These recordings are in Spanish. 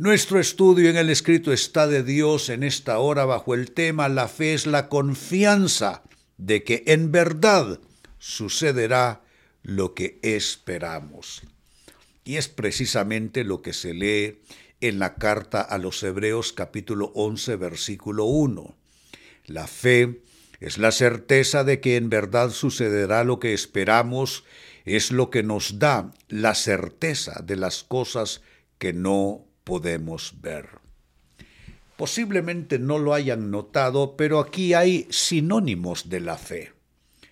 Nuestro estudio en el escrito está de Dios en esta hora bajo el tema La fe es la confianza de que en verdad sucederá lo que esperamos. Y es precisamente lo que se lee en la carta a los Hebreos capítulo 11 versículo 1. La fe es la certeza de que en verdad sucederá lo que esperamos, es lo que nos da la certeza de las cosas que no podemos ver. Posiblemente no lo hayan notado, pero aquí hay sinónimos de la fe.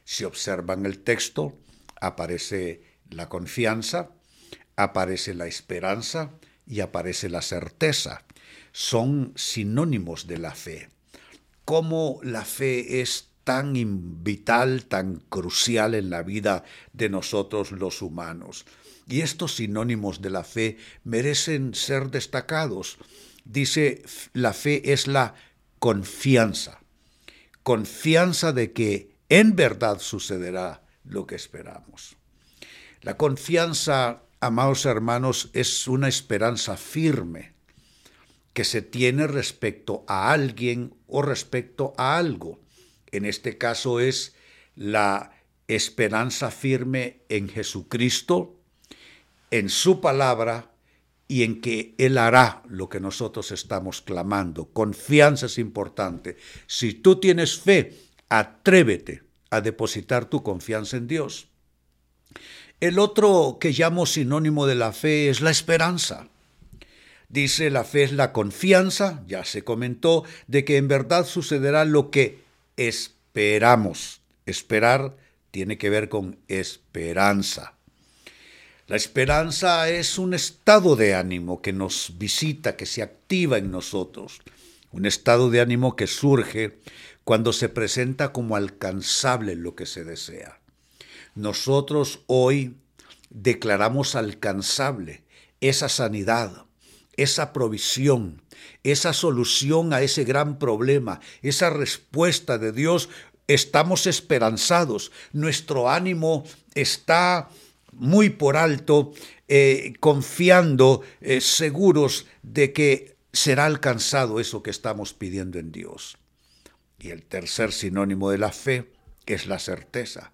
Si observan el texto, aparece la confianza, aparece la esperanza y aparece la certeza. Son sinónimos de la fe. ¿Cómo la fe es tan vital, tan crucial en la vida de nosotros los humanos? Y estos sinónimos de la fe merecen ser destacados. Dice, la fe es la confianza. Confianza de que en verdad sucederá lo que esperamos. La confianza, amados hermanos, es una esperanza firme que se tiene respecto a alguien o respecto a algo. En este caso es la esperanza firme en Jesucristo, en su palabra y en que Él hará lo que nosotros estamos clamando. Confianza es importante. Si tú tienes fe, atrévete a depositar tu confianza en Dios. El otro que llamo sinónimo de la fe es la esperanza. Dice la fe es la confianza, ya se comentó, de que en verdad sucederá lo que esperamos. Esperar tiene que ver con esperanza. La esperanza es un estado de ánimo que nos visita, que se activa en nosotros, un estado de ánimo que surge cuando se presenta como alcanzable lo que se desea. Nosotros hoy declaramos alcanzable esa sanidad, esa provisión, esa solución a ese gran problema, esa respuesta de Dios. Estamos esperanzados, nuestro ánimo está muy por alto, eh, confiando, eh, seguros de que será alcanzado eso que estamos pidiendo en Dios. Y el tercer sinónimo de la fe es la certeza.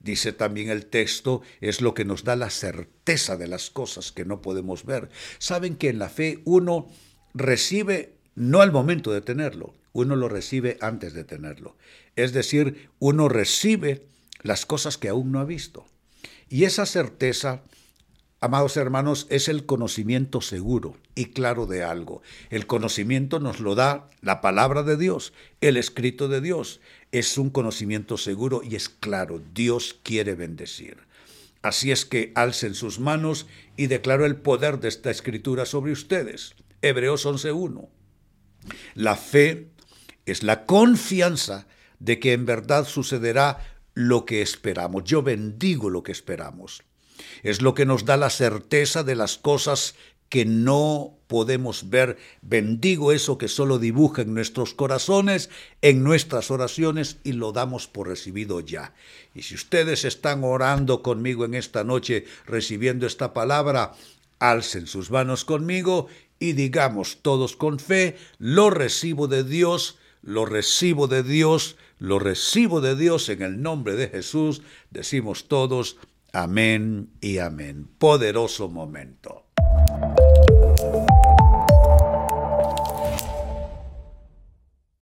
Dice también el texto, es lo que nos da la certeza de las cosas que no podemos ver. Saben que en la fe uno recibe no al momento de tenerlo, uno lo recibe antes de tenerlo. Es decir, uno recibe las cosas que aún no ha visto. Y esa certeza, amados hermanos, es el conocimiento seguro y claro de algo. El conocimiento nos lo da la palabra de Dios, el escrito de Dios. Es un conocimiento seguro y es claro. Dios quiere bendecir. Así es que alcen sus manos y declaro el poder de esta escritura sobre ustedes. Hebreos 11.1. La fe es la confianza de que en verdad sucederá lo que esperamos. Yo bendigo lo que esperamos. Es lo que nos da la certeza de las cosas que no podemos ver. Bendigo eso que solo dibuja en nuestros corazones, en nuestras oraciones y lo damos por recibido ya. Y si ustedes están orando conmigo en esta noche, recibiendo esta palabra, alcen sus manos conmigo y digamos todos con fe, lo recibo de Dios, lo recibo de Dios, lo recibo de Dios en el nombre de Jesús. Decimos todos, amén y amén. Poderoso momento.